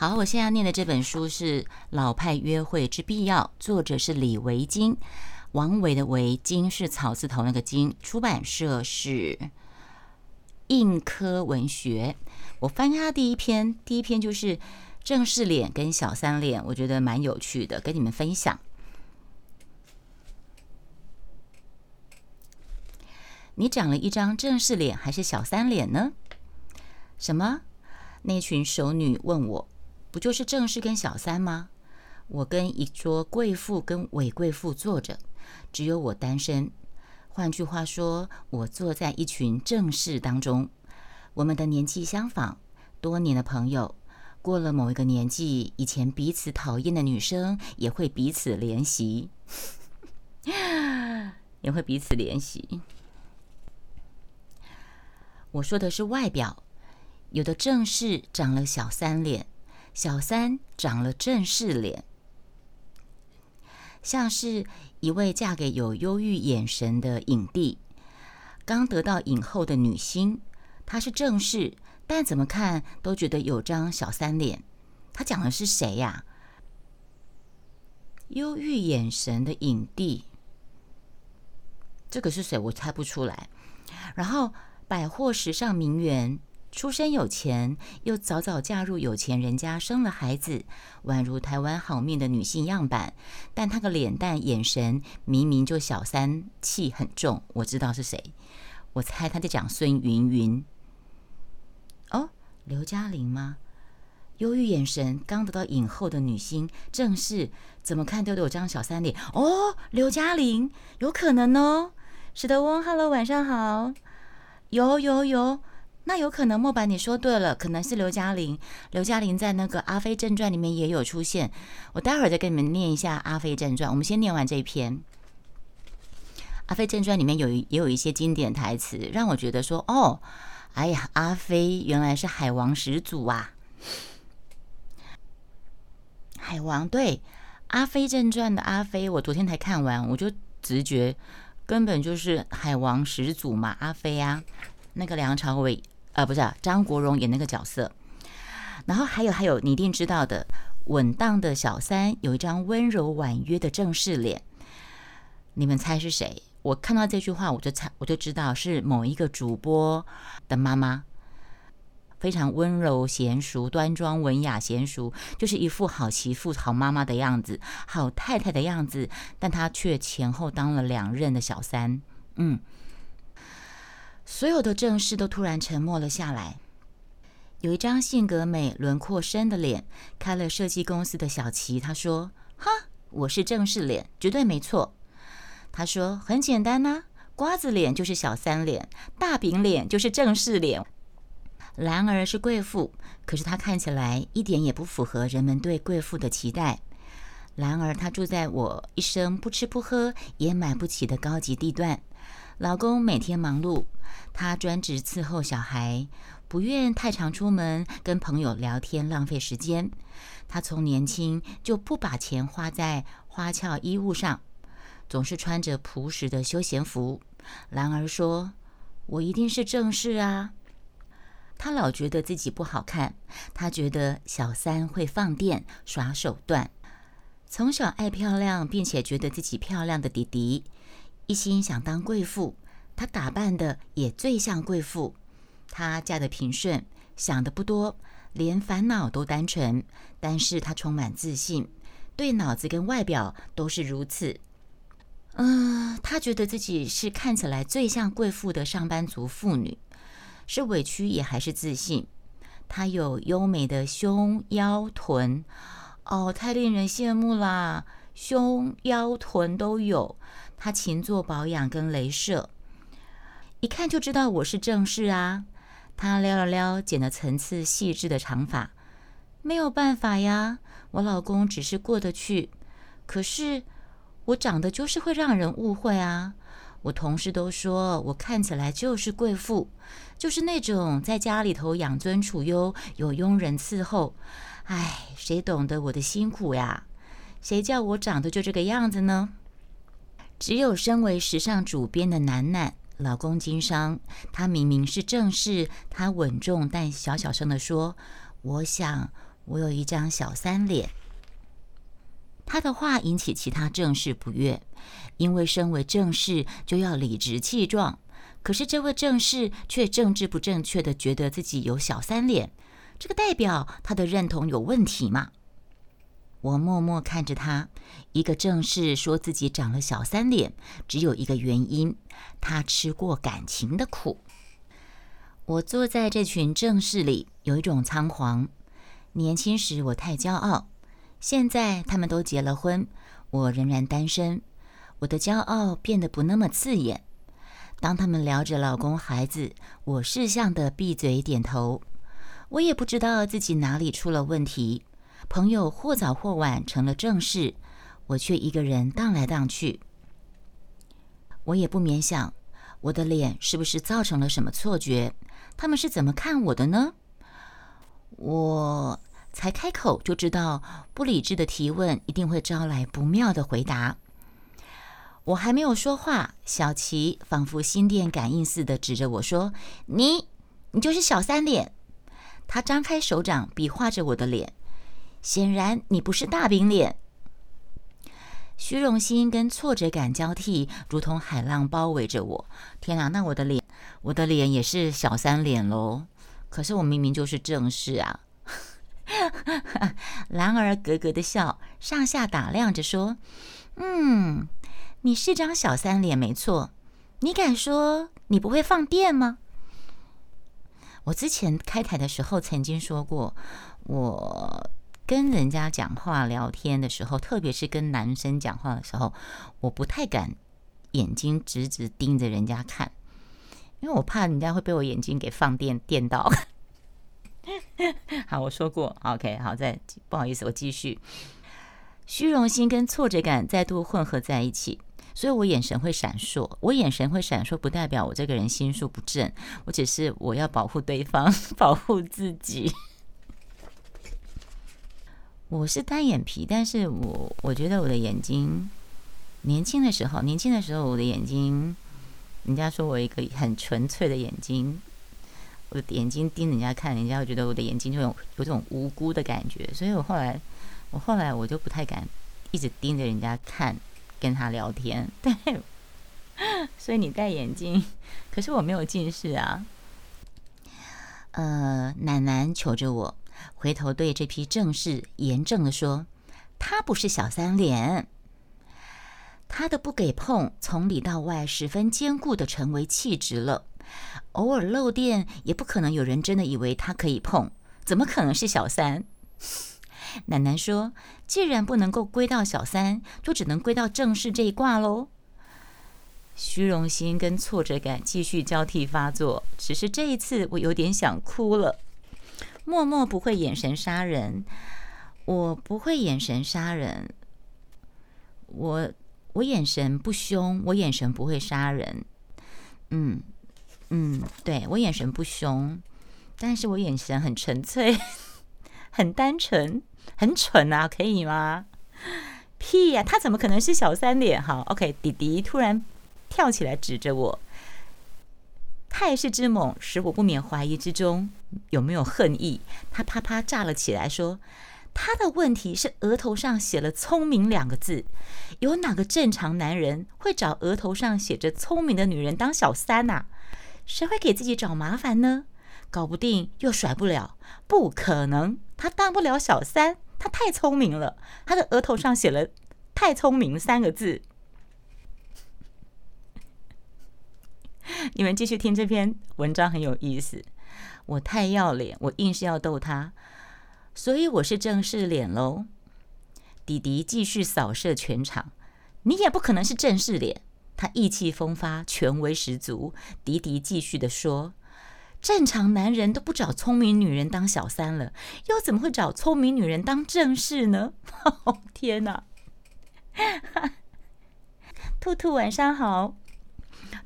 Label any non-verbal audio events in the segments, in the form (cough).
好，我现在念的这本书是《老派约会之必要》，作者是李维金，王维的维，金是草字头那个金，出版社是印科文学。我翻开第一篇，第一篇就是正式脸跟小三脸，我觉得蛮有趣的，跟你们分享。你长了一张正式脸还是小三脸呢？什么？那群熟女问我，不就是正式跟小三吗？我跟一桌贵妇跟伪贵妇坐着，只有我单身。换句话说，我坐在一群正式当中。我们的年纪相仿，多年的朋友，过了某一个年纪，以前彼此讨厌的女生也会彼此联系，(laughs) 也会彼此联系。我说的是外表，有的正式长了小三脸，小三长了正式脸，像是一位嫁给有忧郁眼神的影帝，刚得到影后的女星，她是正式，但怎么看都觉得有张小三脸。他讲的是谁呀？忧郁眼神的影帝，这个是谁？我猜不出来。然后。百货时尚名媛，出身有钱，又早早嫁入有钱人家，生了孩子，宛如台湾好命的女性样板。但她个脸蛋、眼神，明明就小三气很重。我知道是谁，我猜他在讲孙云云。哦，刘嘉玲吗？忧郁眼神，刚得到影后的女星，正是怎么看都有张小三脸。哦，刘嘉玲，有可能哦。史德翁，Hello，晚上好。有有有，那有可能莫白你说对了，可能是刘嘉玲。刘嘉玲在那个《阿飞正传》里面也有出现。我待会儿再跟你们念一下《阿飞正传》，我们先念完这一篇。《阿飞正传》里面有也有一些经典台词，让我觉得说，哦，哎呀，阿飞原来是海王始祖啊！海王对《阿飞正传》的阿飞，我昨天才看完，我就直觉。根本就是海王始祖嘛，阿飞啊，那个梁朝伟，呃，不是张国荣演那个角色。然后还有还有，你一定知道的，稳当的小三有一张温柔婉约的正式脸。你们猜是谁？我看到这句话，我就猜，我就知道是某一个主播的妈妈。非常温柔娴熟、端庄文雅、娴熟，就是一副好媳妇、好妈妈的样子，好太太的样子。但她却前后当了两任的小三。嗯，所有的正室都突然沉默了下来。有一张性格美、轮廓深的脸，开了设计公司的小齐，他说：“哈，我是正式脸，绝对没错。”他说：“很简单呐，瓜子脸就是小三脸，大饼脸就是正式脸。”兰儿是贵妇，可是她看起来一点也不符合人们对贵妇的期待。兰儿她住在我一生不吃不喝也买不起的高级地段，老公每天忙碌，她专职伺候小孩，不愿太常出门跟朋友聊天浪费时间。她从年轻就不把钱花在花俏衣物上，总是穿着朴实的休闲服。兰儿说：“我一定是正室啊。”他老觉得自己不好看，他觉得小三会放电耍手段。从小爱漂亮，并且觉得自己漂亮的弟弟，一心想当贵妇。她打扮的也最像贵妇。她嫁的平顺，想的不多，连烦恼都单纯。但是她充满自信，对脑子跟外表都是如此。嗯，她觉得自己是看起来最像贵妇的上班族妇女。是委屈也还是自信？她有优美的胸腰臀，哦，太令人羡慕啦！胸腰臀都有。她勤做保养跟镭射，一看就知道我是正室啊。她撩了撩剪了层次细致的长发，没有办法呀，我老公只是过得去。可是我长得就是会让人误会啊。我同事都说我看起来就是贵妇，就是那种在家里头养尊处优，有佣人伺候。唉，谁懂得我的辛苦呀？谁叫我长得就这个样子呢？只有身为时尚主编的楠楠，老公经商，他明明是正室，他稳重但小小声的说：“我想我有一张小三脸。他的话引起其他正室不悦，因为身为正室就要理直气壮，可是这位正室却政治不正确的觉得自己有小三脸，这个代表他的认同有问题吗？我默默看着他，一个正室说自己长了小三脸，只有一个原因，他吃过感情的苦。我坐在这群正室里，有一种仓皇。年轻时我太骄傲。现在他们都结了婚，我仍然单身。我的骄傲变得不那么刺眼。当他们聊着老公、孩子，我识相的闭嘴点头。我也不知道自己哪里出了问题。朋友或早或晚成了正事，我却一个人荡来荡去。我也不免想，我的脸是不是造成了什么错觉？他们是怎么看我的呢？我。才开口就知道，不理智的提问一定会招来不妙的回答。我还没有说话，小琪仿佛心电感应似的指着我说：“你，你就是小三脸。”他张开手掌比划着我的脸，显然你不是大饼脸。虚荣心跟挫折感交替，如同海浪包围着我。天哪，那我的脸，我的脸也是小三脸喽？可是我明明就是正室啊！兰儿咯咯的笑，上下打量着说：“嗯，你是张小三脸，没错。你敢说你不会放电吗？”我之前开台的时候曾经说过，我跟人家讲话聊天的时候，特别是跟男生讲话的时候，我不太敢眼睛直直盯着人家看，因为我怕人家会被我眼睛给放电电到。(laughs) 好，我说过，OK，好，再不好意思，我继续。虚荣心跟挫折感再度混合在一起，所以我眼神会闪烁。我眼神会闪烁，不代表我这个人心术不正，我只是我要保护对方，(laughs) 保护自己。我是单眼皮，但是我我觉得我的眼睛，年轻的时候，年轻的时候我的眼睛，人家说我一个很纯粹的眼睛。我的眼睛盯人家看，人家会觉得我的眼睛就有有种无辜的感觉，所以我后来，我后来我就不太敢一直盯着人家看，跟他聊天。(laughs) 对，(laughs) 所以你戴眼镜，可是我没有近视啊。呃，奶奶求着我，回头对这批正士严正的说：“他不是小三脸，他的不给碰，从里到外十分坚固的成为气质了。”偶尔漏电，也不可能有人真的以为他可以碰，怎么可能是小三？奶奶说：“既然不能够归到小三，就只能归到正式这一卦喽。”虚荣心跟挫折感继续交替发作，只是这一次我有点想哭了。默默不会眼神杀人，我不会眼神杀人，我我眼神不凶，我眼神不会杀人，嗯。嗯，对我眼神不凶，但是我眼神很纯粹，(laughs) 很单纯，很蠢啊，可以吗？屁呀，他怎么可能是小三脸？哈，OK，弟弟突然跳起来指着我，态势之猛，使我不免怀疑之中有没有恨意。他啪啪炸了起来，说：“他的问题是额头上写了‘聪明’两个字，有哪个正常男人会找额头上写着‘聪明’的女人当小三呐？”谁会给自己找麻烦呢？搞不定又甩不了，不可能，他当不了小三，他太聪明了。他的额头上写了“太聪明”三个字。(laughs) 你们继续听这篇文章很有意思。我太要脸，我硬是要逗他，所以我是正式脸喽。弟弟继续扫射全场，你也不可能是正式脸。他意气风发，权威十足。迪迪继续的说：“正常男人都不找聪明女人当小三了，又怎么会找聪明女人当正室呢？” (laughs) 哦天哪！(laughs) 兔兔晚上好，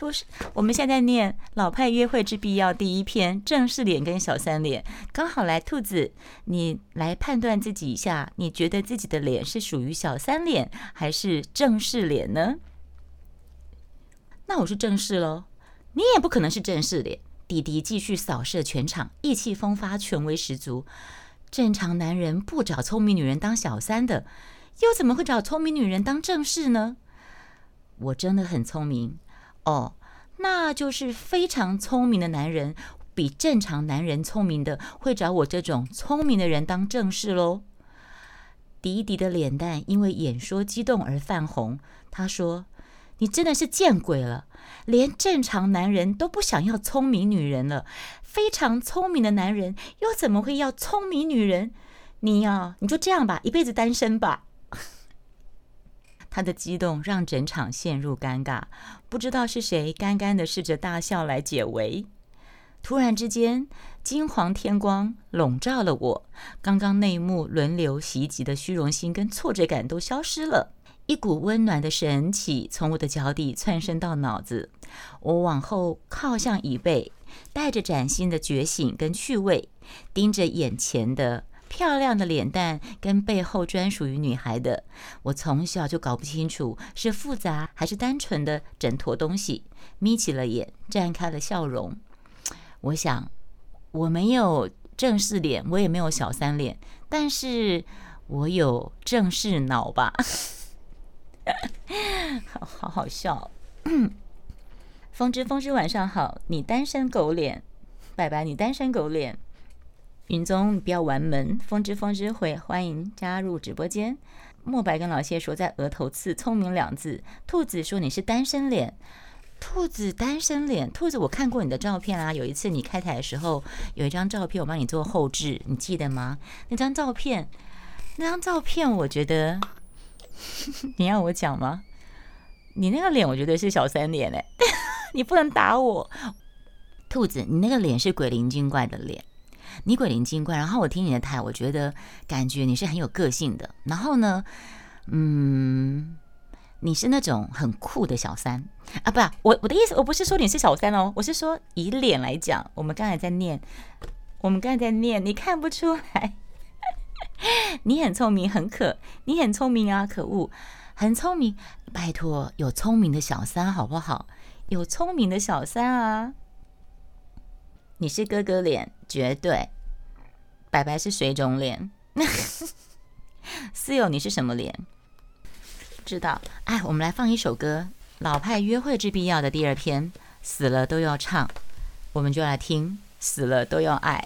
兔是我们现在念《老派约会之必要》第一篇，正式脸跟小三脸，刚好来兔子，你来判断自己一下，你觉得自己的脸是属于小三脸还是正式脸呢？那我是正式喽，你也不可能是正式脸。弟弟继续扫射全场，意气风发，权威十足。正常男人不找聪明女人当小三的，又怎么会找聪明女人当正室呢？我真的很聪明哦，那就是非常聪明的男人，比正常男人聪明的，会找我这种聪明的人当正室喽。迪迪的脸蛋因为演说激动而泛红，他说：“你真的是见鬼了！连正常男人都不想要聪明女人了，非常聪明的男人又怎么会要聪明女人？你呀，你就这样吧，一辈子单身吧。(laughs) ”他的激动让整场陷入尴尬，不知道是谁干干的试着大笑来解围。突然之间，金黄天光笼罩了我，刚刚那一幕轮流袭击的虚荣心跟挫折感都消失了，一股温暖的神气从我的脚底窜升到脑子。我往后靠向椅背，带着崭新的觉醒跟趣味，盯着眼前的。漂亮的脸蛋跟背后专属于女孩的，我从小就搞不清楚是复杂还是单纯的整坨东西。眯起了眼，绽开了笑容。我想，我没有正式脸，我也没有小三脸，但是我有正式脑吧？好 (laughs) 好好笑。风之风之晚上好，你单身狗脸，拜拜，你单身狗脸。云宗，你不要玩门。风之风之会，欢迎加入直播间。墨白跟老谢说在额头刺“聪明”两字。兔子说你是单身脸。兔子单身脸，兔子我看过你的照片啊。有一次你开台的时候，有一张照片我帮你做后置，你记得吗？那张照片，那张照片，我觉得 (laughs) 你要我讲吗？你那个脸，我觉得是小三脸哎，(laughs) 你不能打我。兔子，你那个脸是鬼灵精怪的脸。你鬼灵精怪，然后我听你的台，我觉得感觉你是很有个性的。然后呢，嗯，你是那种很酷的小三啊？不，我我的意思，我不是说你是小三哦，我是说以脸来讲，我们刚才在念，我们刚才在念，你看不出来，(laughs) 你很聪明，很可，你很聪明啊，可恶，很聪明，拜托，有聪明的小三好不好？有聪明的小三啊。你是哥哥脸，绝对。白白是水肿脸。(laughs) 室友，你是什么脸？知道。哎，我们来放一首歌，《老派约会之必要》的第二篇，死了都要唱，我们就来听，死了都要爱。